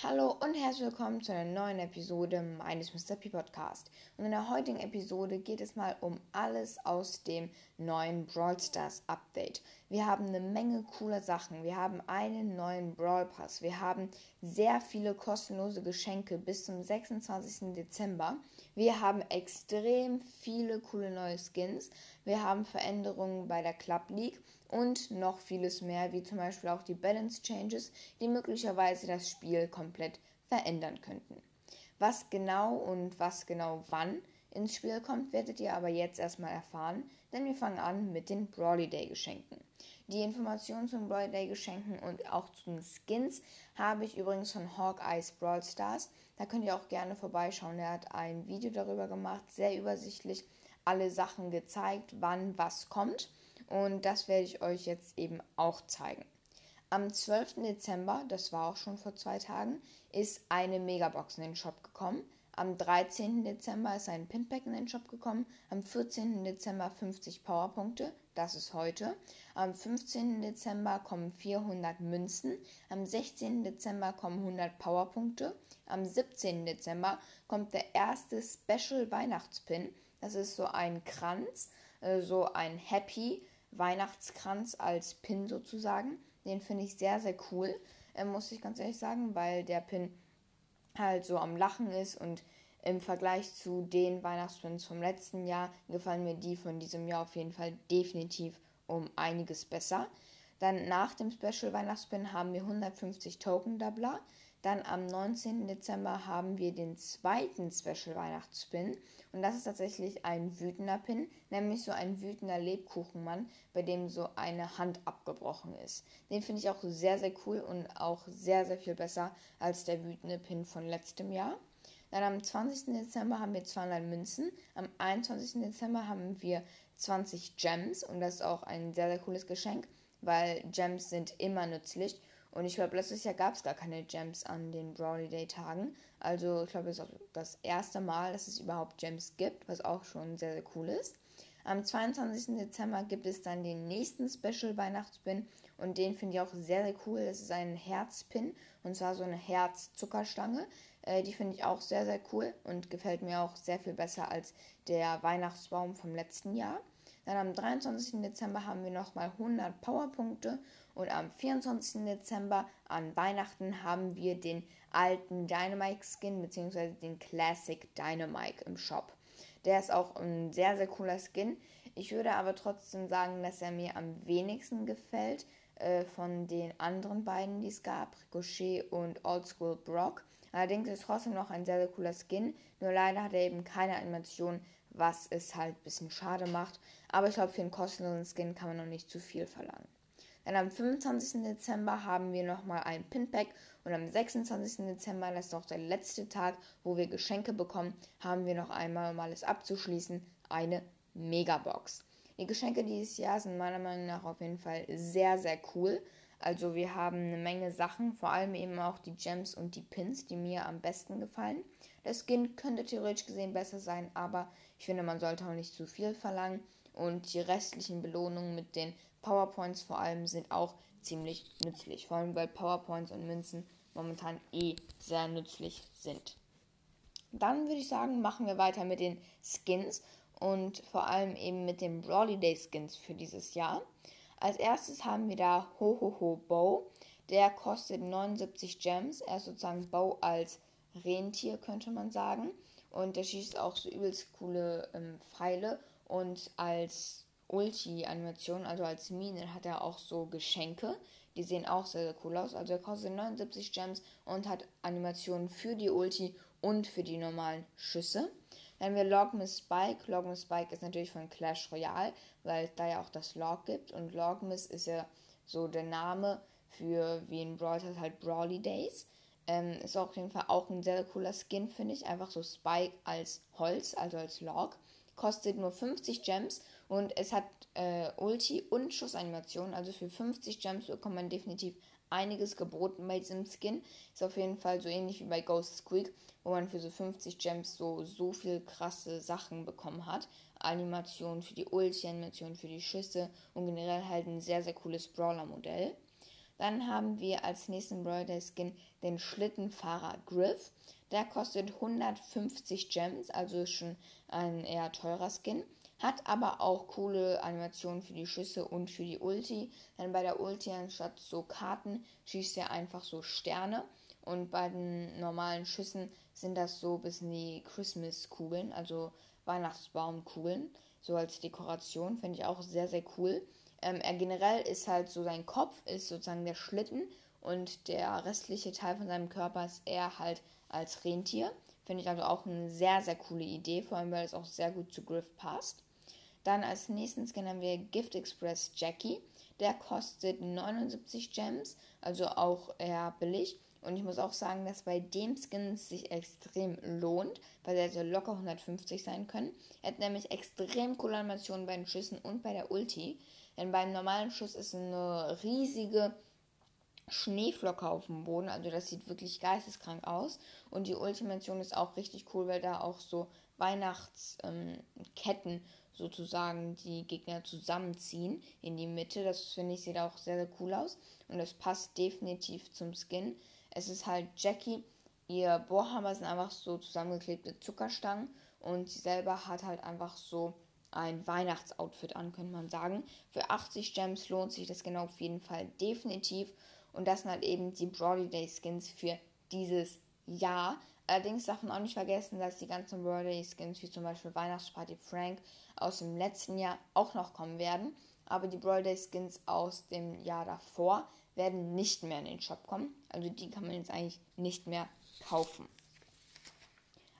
Hallo und herzlich willkommen zu einer neuen Episode meines Mr. P Podcast. Und in der heutigen Episode geht es mal um alles aus dem neuen Brawl Stars Update. Wir haben eine Menge cooler Sachen. Wir haben einen neuen Brawl Pass. Wir haben sehr viele kostenlose Geschenke bis zum 26. Dezember. Wir haben extrem viele coole neue Skins. Wir haben Veränderungen bei der Club League und noch vieles mehr, wie zum Beispiel auch die Balance Changes, die möglicherweise das Spiel komplett verändern könnten. Was genau und was genau wann ins Spiel kommt, werdet ihr aber jetzt erstmal erfahren, denn wir fangen an mit den Brawly Day Geschenken. Die Informationen zum Brawly Day Geschenken und auch zu den Skins habe ich übrigens von Hawkeye's Brawl Stars. Da könnt ihr auch gerne vorbeischauen. Er hat ein Video darüber gemacht, sehr übersichtlich, alle Sachen gezeigt, wann was kommt. Und das werde ich euch jetzt eben auch zeigen. Am 12. Dezember, das war auch schon vor zwei Tagen, ist eine Megabox in den Shop gekommen. Am 13. Dezember ist ein Pinpack in den Shop gekommen. Am 14. Dezember 50 Powerpunkte, das ist heute. Am 15. Dezember kommen 400 Münzen. Am 16. Dezember kommen 100 Powerpunkte. Am 17. Dezember kommt der erste Special Weihnachtspin. Das ist so ein Kranz, äh, so ein Happy Weihnachtskranz als Pin sozusagen. Den finde ich sehr, sehr cool, äh, muss ich ganz ehrlich sagen, weil der Pin halt so am Lachen ist und im Vergleich zu den Weihnachtspins vom letzten Jahr gefallen mir die von diesem Jahr auf jeden Fall definitiv um einiges besser. Dann nach dem Special Weihnachtspin haben wir 150 Token Doubler. Dann am 19. Dezember haben wir den zweiten Special Weihnachtspin. Und das ist tatsächlich ein wütender Pin, nämlich so ein wütender Lebkuchenmann, bei dem so eine Hand abgebrochen ist. Den finde ich auch sehr, sehr cool und auch sehr, sehr viel besser als der wütende Pin von letztem Jahr. Dann am 20. Dezember haben wir 200 Münzen. Am 21. Dezember haben wir 20 Gems und das ist auch ein sehr, sehr cooles Geschenk, weil Gems sind immer nützlich und ich glaube, letztes Jahr gab es gar keine Gems an den Brawley Day Tagen. Also ich glaube, es ist auch das erste Mal, dass es überhaupt Gems gibt, was auch schon sehr, sehr cool ist. Am 22. Dezember gibt es dann den nächsten Special Weihnachtspin und den finde ich auch sehr, sehr cool. Das ist ein Herzpin und zwar so eine Herz-Zuckerstange. Äh, die finde ich auch sehr, sehr cool und gefällt mir auch sehr viel besser als der Weihnachtsbaum vom letzten Jahr. Dann am 23. Dezember haben wir nochmal 100 Powerpunkte und am 24. Dezember an Weihnachten haben wir den alten Dynamite Skin bzw. den Classic Dynamite im Shop. Der ist auch ein sehr, sehr cooler Skin. Ich würde aber trotzdem sagen, dass er mir am wenigsten gefällt äh, von den anderen beiden, die es gab, Ricochet und Oldschool Brock. Allerdings ist trotzdem noch ein sehr, sehr cooler Skin. Nur leider hat er eben keine Animation, was es halt ein bisschen schade macht. Aber ich glaube, für einen kostenlosen Skin kann man noch nicht zu viel verlangen. Dann am 25. Dezember haben wir nochmal ein Pinpack und am 26. Dezember, das ist auch der letzte Tag, wo wir Geschenke bekommen, haben wir noch einmal, um alles abzuschließen, eine Megabox. Die Geschenke dieses Jahr sind meiner Meinung nach auf jeden Fall sehr, sehr cool. Also wir haben eine Menge Sachen, vor allem eben auch die Gems und die Pins, die mir am besten gefallen. Der Skin könnte theoretisch gesehen besser sein, aber ich finde, man sollte auch nicht zu viel verlangen. Und die restlichen Belohnungen mit den PowerPoints vor allem sind auch ziemlich nützlich. Vor allem, weil PowerPoints und Münzen momentan eh sehr nützlich sind. Dann würde ich sagen, machen wir weiter mit den Skins und vor allem eben mit den Brawly Day Skins für dieses Jahr. Als erstes haben wir da Ho Ho Bow. Der kostet 79 Gems. Er ist sozusagen Bow als Rentier, könnte man sagen. Und der schießt auch so übelst coole ähm, Pfeile. Und als Ulti-Animation, also als Mine, hat er auch so Geschenke. Die sehen auch sehr, sehr cool aus. Also er kostet 79 Gems und hat Animationen für die Ulti und für die normalen Schüsse. Dann haben wir Logmiss Spike. Logmiss Spike ist natürlich von Clash Royale, weil es da ja auch das Log gibt. Und Logmiss ist ja so der Name für, wie in Brawl halt Brawly Days. Ähm, ist auf jeden Fall auch ein sehr, sehr cooler Skin, finde ich. Einfach so Spike als Holz, also als Log kostet nur 50 Gems und es hat äh, Ulti und Schussanimation. Also für 50 Gems bekommt man definitiv einiges geboten bei diesem Skin. Ist auf jeden Fall so ähnlich wie bei Ghost Squeak, wo man für so 50 Gems so, so viel krasse Sachen bekommen hat. Animation für die Ulti, Animation für die Schüsse und generell halt ein sehr, sehr cooles Brawler-Modell. Dann haben wir als nächsten Brawler Skin den Schlittenfahrer Griff. Der kostet 150 Gems, also schon ein eher teurer Skin. Hat aber auch coole Animationen für die Schüsse und für die Ulti. Denn bei der Ulti anstatt so Karten schießt er einfach so Sterne. Und bei den normalen Schüssen sind das so bis in die Christmas-Kugeln, also Weihnachtsbaumkugeln. So als Dekoration finde ich auch sehr, sehr cool. Ähm, er generell ist halt so, sein Kopf ist sozusagen der Schlitten und der restliche Teil von seinem Körper ist eher halt als Rentier. Finde ich also auch eine sehr, sehr coole Idee, vor allem weil es auch sehr gut zu Griff passt. Dann als nächsten Skin haben wir Gift Express Jackie. Der kostet 79 Gems, also auch eher billig. Und ich muss auch sagen, dass bei dem Skin es sich extrem lohnt, weil der so locker 150 sein können. Er hat nämlich extrem coole Animationen bei den Schüssen und bei der Ulti. Denn beim normalen Schuss ist eine riesige Schneeflocke auf dem Boden. Also das sieht wirklich geisteskrank aus. Und die Ultimation ist auch richtig cool, weil da auch so Weihnachtsketten ähm, sozusagen die Gegner zusammenziehen in die Mitte. Das finde ich sieht auch sehr, sehr cool aus. Und das passt definitiv zum Skin. Es ist halt Jackie. Ihr Bohrhammer sind einfach so zusammengeklebte Zuckerstangen. Und sie selber hat halt einfach so ein Weihnachtsoutfit an, könnte man sagen. Für 80 Gems lohnt sich das genau auf jeden Fall definitiv. Und das sind halt eben die Brody Day Skins für dieses Jahr. Allerdings darf man auch nicht vergessen, dass die ganzen Brody Skins, wie zum Beispiel Weihnachtsparty Frank, aus dem letzten Jahr auch noch kommen werden. Aber die Brawl Day Skins aus dem Jahr davor werden nicht mehr in den Shop kommen. Also die kann man jetzt eigentlich nicht mehr kaufen.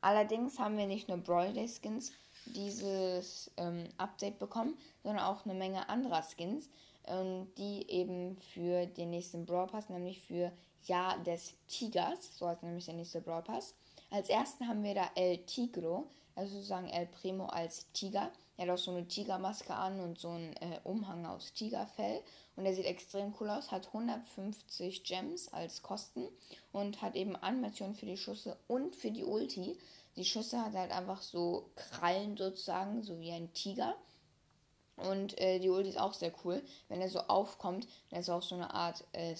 Allerdings haben wir nicht nur Brawl Day Skins dieses ähm, Update bekommen, sondern auch eine Menge anderer Skins, ähm, die eben für den nächsten Brawl Pass, nämlich für Jahr des Tigers, so heißt nämlich der nächste Brawl Pass. Als ersten haben wir da El Tigro, also sozusagen El Primo als Tiger. Er hat auch so eine Tigermaske an und so einen äh, Umhang aus Tigerfell. Und er sieht extrem cool aus, hat 150 Gems als Kosten und hat eben Animationen für die Schüsse und für die Ulti. Die Schüsse hat halt einfach so Krallen sozusagen, so wie ein Tiger. Und äh, die Ulti ist auch sehr cool. Wenn er so aufkommt, dann ist auch so eine Art äh,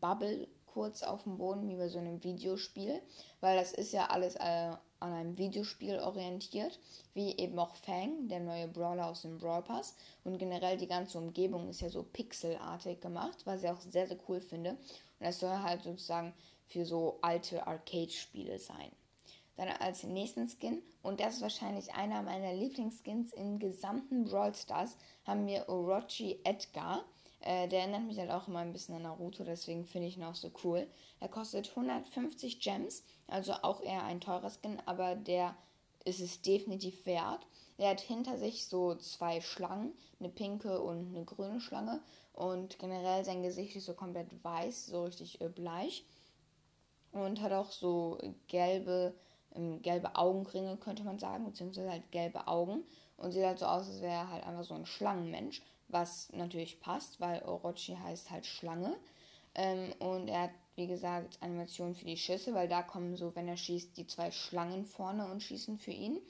Bubble kurz auf dem Boden, wie bei so einem Videospiel. Weil das ist ja alles äh, an einem Videospiel orientiert, wie eben auch Fang, der neue Brawler aus dem Brawl Pass. Und generell die ganze Umgebung ist ja so pixelartig gemacht, was ich auch sehr, sehr cool finde. Und das soll halt sozusagen für so alte Arcade-Spiele sein. Dann als nächsten Skin, und das ist wahrscheinlich einer meiner Lieblingsskins im gesamten Brawl Stars, haben wir Orochi Edgar. Äh, der erinnert mich halt auch immer ein bisschen an Naruto, deswegen finde ich ihn auch so cool. Er kostet 150 Gems, also auch eher ein teurer Skin, aber der ist es definitiv wert. Er hat hinter sich so zwei Schlangen, eine pinke und eine grüne Schlange. Und generell sein Gesicht ist so komplett weiß, so richtig äh, bleich. Und hat auch so gelbe, ähm, gelbe Augenringe, könnte man sagen, beziehungsweise halt gelbe Augen. Und sieht halt so aus, als wäre er halt einfach so ein Schlangenmensch was natürlich passt, weil Orochi heißt halt Schlange. Ähm, und er hat, wie gesagt, Animationen für die Schüsse, weil da kommen so, wenn er schießt, die zwei Schlangen vorne und schießen für ihn.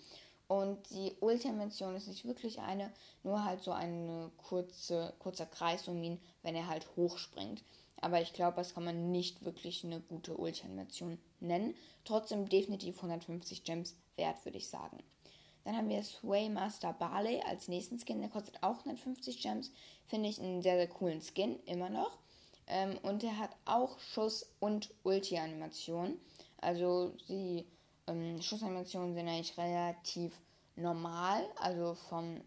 Und die Ultimation ist nicht wirklich eine, nur halt so ein kurze, kurzer Kreis um ihn, wenn er halt hochspringt. Aber ich glaube, das kann man nicht wirklich eine gute Ultimation nennen. Trotzdem definitiv 150 Gems wert, würde ich sagen. Dann haben wir Swaymaster Barley als nächsten Skin. Der kostet auch 150 Gems. Finde ich einen sehr, sehr coolen Skin, immer noch. Ähm, und der hat auch Schuss- und Ulti-Animationen. Also die ähm, Schussanimationen sind eigentlich relativ normal, also vom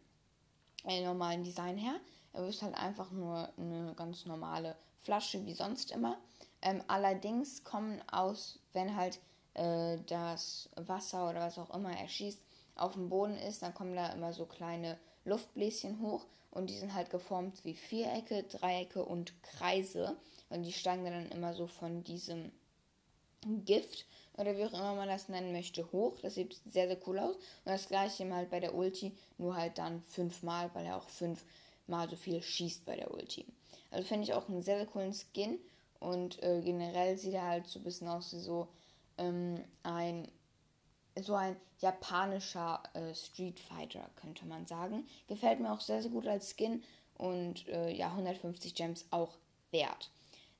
äh, normalen Design her. Er ist halt einfach nur eine ganz normale Flasche wie sonst immer. Ähm, allerdings kommen aus, wenn halt äh, das Wasser oder was auch immer er schießt, auf dem Boden ist, dann kommen da immer so kleine Luftbläschen hoch und die sind halt geformt wie Vierecke, Dreiecke und Kreise und die steigen dann immer so von diesem Gift oder wie auch immer man das nennen möchte hoch. Das sieht sehr, sehr cool aus. Und das gleiche halt bei der Ulti, nur halt dann fünfmal, weil er auch fünfmal so viel schießt bei der Ulti. Also finde ich auch einen sehr, sehr coolen Skin und äh, generell sieht er halt so ein bisschen aus wie so ähm, ein so ein japanischer äh, Street Fighter, könnte man sagen. Gefällt mir auch sehr, sehr gut als Skin und äh, ja, 150 Gems auch wert.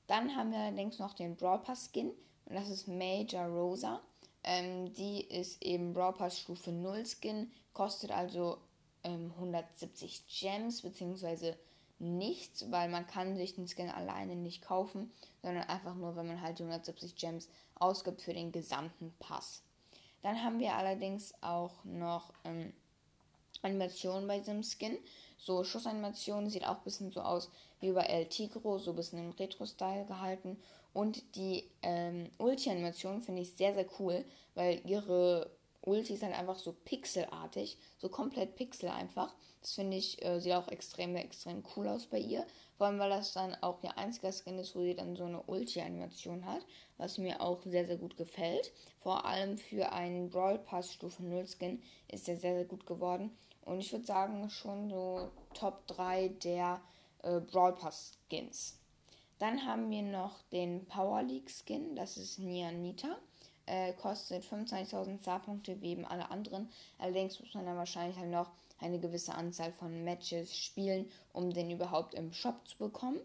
Dann haben wir allerdings noch den Brawl Pass Skin und das ist Major Rosa. Ähm, die ist eben Brawl Pass Stufe 0 Skin, kostet also ähm, 170 Gems beziehungsweise nichts, weil man kann sich den Skin alleine nicht kaufen, sondern einfach nur, wenn man halt 170 Gems ausgibt für den gesamten Pass. Dann haben wir allerdings auch noch ähm, Animationen bei diesem Skin. So Schussanimationen sieht auch ein bisschen so aus wie bei El Tigro, so ein bisschen im Retro-Style gehalten. Und die ähm, Ulti-Animation finde ich sehr, sehr cool, weil ihre Ulti ist halt einfach so pixelartig, so komplett pixel einfach. Das finde ich, äh, sieht auch extrem, extrem cool aus bei ihr. Vor allem, weil das dann auch ihr einziger Skin ist, wo sie dann so eine Ulti-Animation hat, was mir auch sehr, sehr gut gefällt. Vor allem für einen Brawl Pass Stufe 0 Skin ist der sehr, sehr gut geworden. Und ich würde sagen, schon so Top 3 der äh, Brawl Pass Skins. Dann haben wir noch den Power League Skin, das ist Nia Nita. Äh, kostet 25.000 Star-Punkte wie eben alle anderen. Allerdings muss man dann wahrscheinlich halt noch eine gewisse Anzahl von Matches spielen, um den überhaupt im Shop zu bekommen.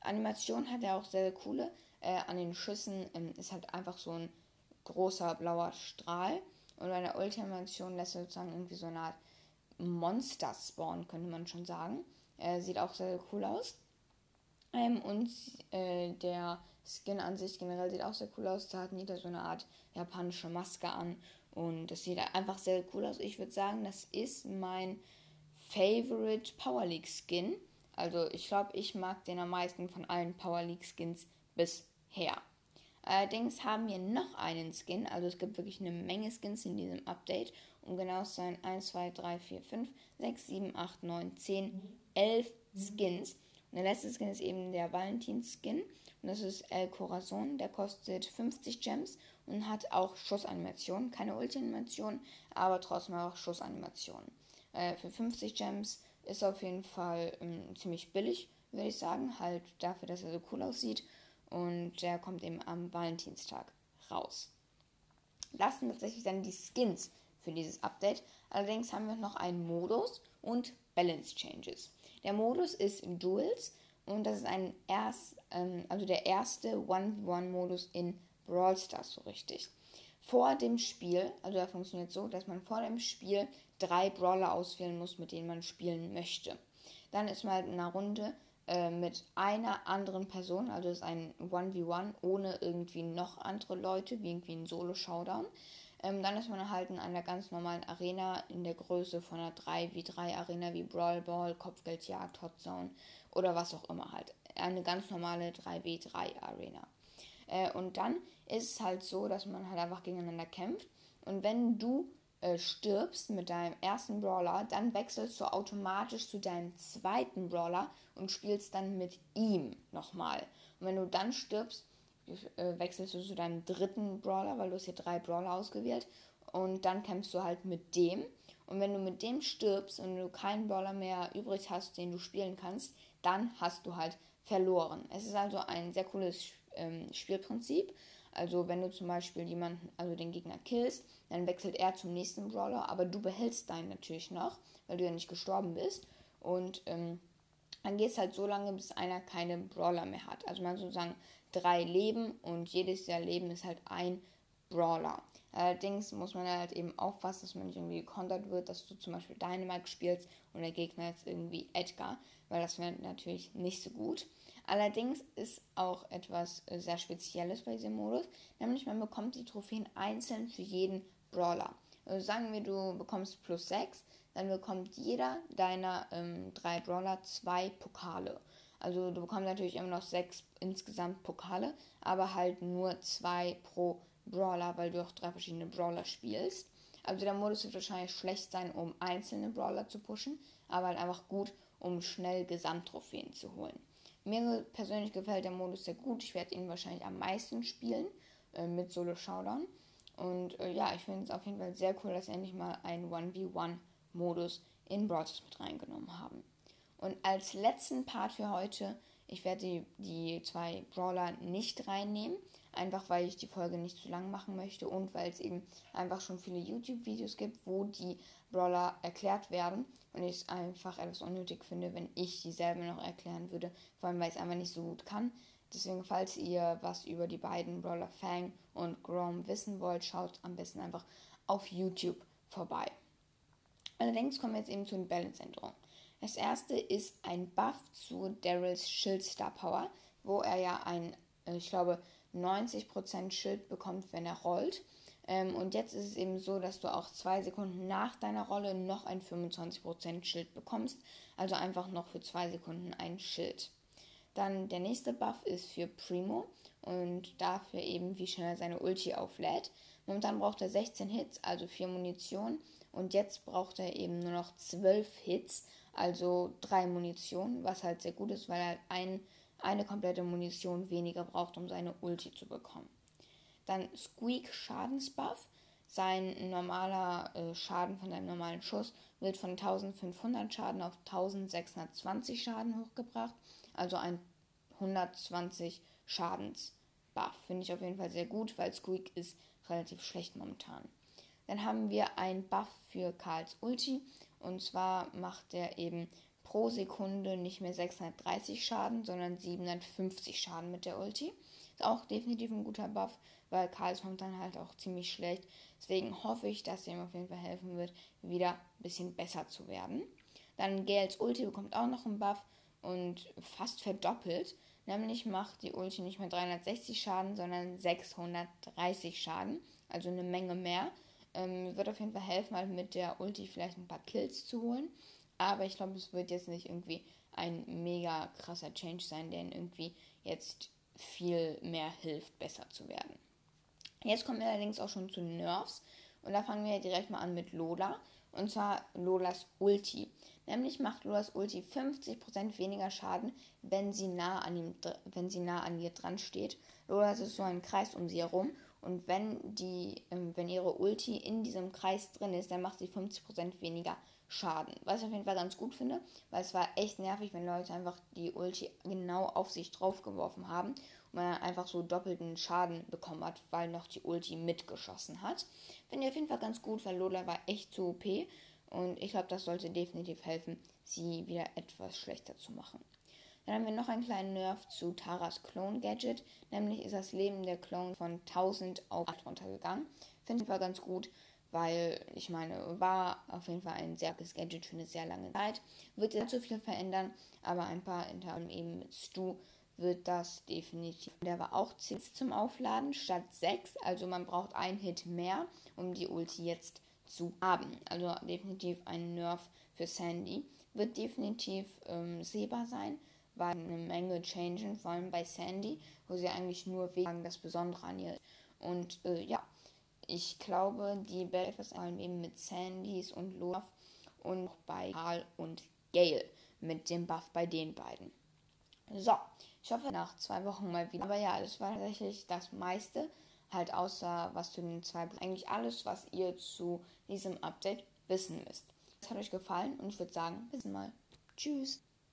Animation hat er auch sehr, sehr coole. Äh, an den Schüssen ähm, ist halt einfach so ein großer blauer Strahl. Und bei der Ultimation lässt er sozusagen irgendwie so eine Art Monster spawnen, könnte man schon sagen. Äh, sieht auch sehr, sehr cool aus. Ähm, und äh, der Skin an sich generell sieht auch sehr cool aus. Da hat Nita so eine Art japanische Maske an und das sieht einfach sehr cool aus. Ich würde sagen, das ist mein Favorite Power League Skin. Also ich glaube, ich mag den am meisten von allen Power League Skins bisher. Allerdings haben wir noch einen Skin, also es gibt wirklich eine Menge Skins in diesem Update. Um genau zu sein, 1, 2, 3, 4, 5, 6, 7, 8, 9, 10, 11 Skins. Und der letzte Skin ist eben der Valentin-Skin. Und das ist El Corazon. Der kostet 50 Gems und hat auch Schussanimationen. Keine Ulti-Animation, aber trotzdem auch Schussanimationen. Äh, für 50 Gems ist auf jeden Fall ähm, ziemlich billig, würde ich sagen. Halt dafür, dass er so cool aussieht. Und der kommt eben am Valentinstag raus. Das sind tatsächlich dann die Skins für dieses Update. Allerdings haben wir noch einen Modus und Balance Changes. Der Modus ist Duels und das ist ein erst, ähm, also der erste 1v1-Modus in Brawl Stars so richtig. Vor dem Spiel, also er funktioniert so, dass man vor dem Spiel drei Brawler auswählen muss, mit denen man spielen möchte. Dann ist man halt in einer Runde äh, mit einer anderen Person, also ist ein 1v1 ohne irgendwie noch andere Leute, wie irgendwie ein Solo-Showdown. Ähm, dann ist man halt in einer ganz normalen Arena in der Größe von einer 3v3 Arena wie Brawl Ball, Kopfgeldjagd, Hot Zone oder was auch immer halt. Eine ganz normale 3v3 Arena. Äh, und dann ist es halt so, dass man halt einfach gegeneinander kämpft. Und wenn du äh, stirbst mit deinem ersten Brawler, dann wechselst du automatisch zu deinem zweiten Brawler und spielst dann mit ihm nochmal. Und wenn du dann stirbst, äh, wechselst du zu deinem dritten Brawler, weil du hast hier drei Brawler ausgewählt. Und dann kämpfst du halt mit dem. Und wenn du mit dem stirbst und du keinen Brawler mehr übrig hast, den du spielen kannst, dann hast du halt verloren. Es ist also ein sehr cooles ähm, Spielprinzip. Also wenn du zum Beispiel jemanden, also den Gegner killst, dann wechselt er zum nächsten Brawler, aber du behältst deinen natürlich noch, weil du ja nicht gestorben bist. Und ähm, dann geht es halt so lange, bis einer keine Brawler mehr hat. Also man sozusagen drei Leben und jedes der Leben ist halt ein Brawler. Allerdings muss man halt eben aufpassen, dass man nicht irgendwie gekontert wird, dass du zum Beispiel Dynamite spielst und der Gegner jetzt irgendwie Edgar, weil das wäre natürlich nicht so gut. Allerdings ist auch etwas äh, sehr Spezielles bei diesem Modus, nämlich man bekommt die Trophäen einzeln für jeden Brawler. Also sagen wir, du bekommst plus 6, dann bekommt jeder deiner ähm, drei Brawler zwei Pokale. Also du bekommst natürlich immer noch sechs insgesamt Pokale, aber halt nur zwei pro Brawler, weil du auch drei verschiedene Brawler spielst. Also der Modus wird wahrscheinlich schlecht sein, um einzelne Brawler zu pushen, aber halt einfach gut, um schnell Gesamttrophäen zu holen. Mir persönlich gefällt der Modus sehr gut. Ich werde ihn wahrscheinlich am meisten spielen äh, mit Solo Showdown. Und äh, ja, ich finde es auf jeden Fall sehr cool, dass endlich mal ein 1v1 Modus in Brawl mit reingenommen haben. Und als letzten Part für heute, ich werde die, die zwei Brawler nicht reinnehmen, einfach weil ich die Folge nicht zu lang machen möchte und weil es eben einfach schon viele YouTube-Videos gibt, wo die Brawler erklärt werden und ich es einfach etwas unnötig finde, wenn ich dieselbe noch erklären würde, vor allem weil ich es einfach nicht so gut kann. Deswegen, falls ihr was über die beiden Brawler Fang und Grom wissen wollt, schaut am besten einfach auf YouTube vorbei. Allerdings kommen wir jetzt eben zu den Balance-Änderungen. Das erste ist ein Buff zu Daryls Schildstar Power, wo er ja ein, äh, ich glaube, 90% Schild bekommt, wenn er rollt. Ähm, und jetzt ist es eben so, dass du auch zwei Sekunden nach deiner Rolle noch ein 25% Schild bekommst. Also einfach noch für zwei Sekunden ein Schild. Dann der nächste Buff ist für Primo und dafür eben, wie schnell er seine Ulti auflädt. Momentan braucht er 16 Hits, also 4 Munition. Und jetzt braucht er eben nur noch 12 Hits, also 3 Munition, was halt sehr gut ist, weil er halt ein, eine komplette Munition weniger braucht, um seine Ulti zu bekommen. Dann Squeak Schadensbuff. Sein normaler äh, Schaden von seinem normalen Schuss wird von 1500 Schaden auf 1620 Schaden hochgebracht. Also ein 120 Schadensbuff. Finde ich auf jeden Fall sehr gut, weil Squeak ist relativ schlecht momentan. Dann haben wir einen Buff für Karls Ulti. Und zwar macht er eben pro Sekunde nicht mehr 630 Schaden, sondern 750 Schaden mit der Ulti. Ist auch definitiv ein guter Buff, weil Karl ist momentan halt auch ziemlich schlecht. Deswegen hoffe ich, dass er ihm auf jeden Fall helfen wird, wieder ein bisschen besser zu werden. Dann Gales Ulti bekommt auch noch einen Buff und fast verdoppelt. Nämlich macht die Ulti nicht mehr 360 Schaden, sondern 630 Schaden. Also eine Menge mehr. Ähm, wird auf jeden Fall helfen, halt mit der Ulti vielleicht ein paar Kills zu holen. Aber ich glaube, es wird jetzt nicht irgendwie ein mega krasser Change sein, der irgendwie jetzt viel mehr hilft, besser zu werden. Jetzt kommen wir allerdings auch schon zu Nerfs. Und da fangen wir direkt mal an mit Lola. Und zwar Lolas Ulti. Nämlich macht Lolas Ulti 50% weniger Schaden, wenn sie nah an ihm, wenn sie nah an ihr dran steht. Lola ist so ein Kreis um sie herum. Und wenn die, ähm, wenn ihre Ulti in diesem Kreis drin ist, dann macht sie 50% weniger Schaden. Was ich auf jeden Fall ganz gut finde, weil es war echt nervig, wenn Leute einfach die Ulti genau auf sich drauf geworfen haben und man einfach so doppelten Schaden bekommen hat, weil noch die Ulti mitgeschossen hat. Finde ich auf jeden Fall ganz gut, weil Lola war echt zu OP und ich glaube, das sollte definitiv helfen, sie wieder etwas schlechter zu machen. Dann haben wir noch einen kleinen Nerv zu Taras Clone Gadget, nämlich ist das Leben der Clone von 1000 auf 8 runtergegangen. Finde ich war ganz gut, weil ich meine, war auf jeden Fall ein sehr gutes Gadget für eine sehr lange Zeit. Wird jetzt so viel verändern, aber ein paar, anderem eben mit Stu, wird das definitiv. Der war auch 10 zum Aufladen statt 6, also man braucht einen Hit mehr, um die Ulti jetzt zu haben. Also definitiv ein Nerf für Sandy. Wird definitiv ähm, sehbar sein, weil eine Menge changen, vor allem bei Sandy, wo sie eigentlich nur wegen das Besondere an ihr ist. Und äh, ja, ich glaube, die Belfast eben mit Sandys und Love und bei Karl und Gail mit dem Buff bei den beiden. So, ich hoffe nach zwei Wochen mal wieder. Aber ja, das war tatsächlich das meiste. Halt außer was zu den zwei. Eigentlich alles, was ihr zu diesem Update wissen müsst. Es hat euch gefallen und ich würde sagen, bis mal. Tschüss.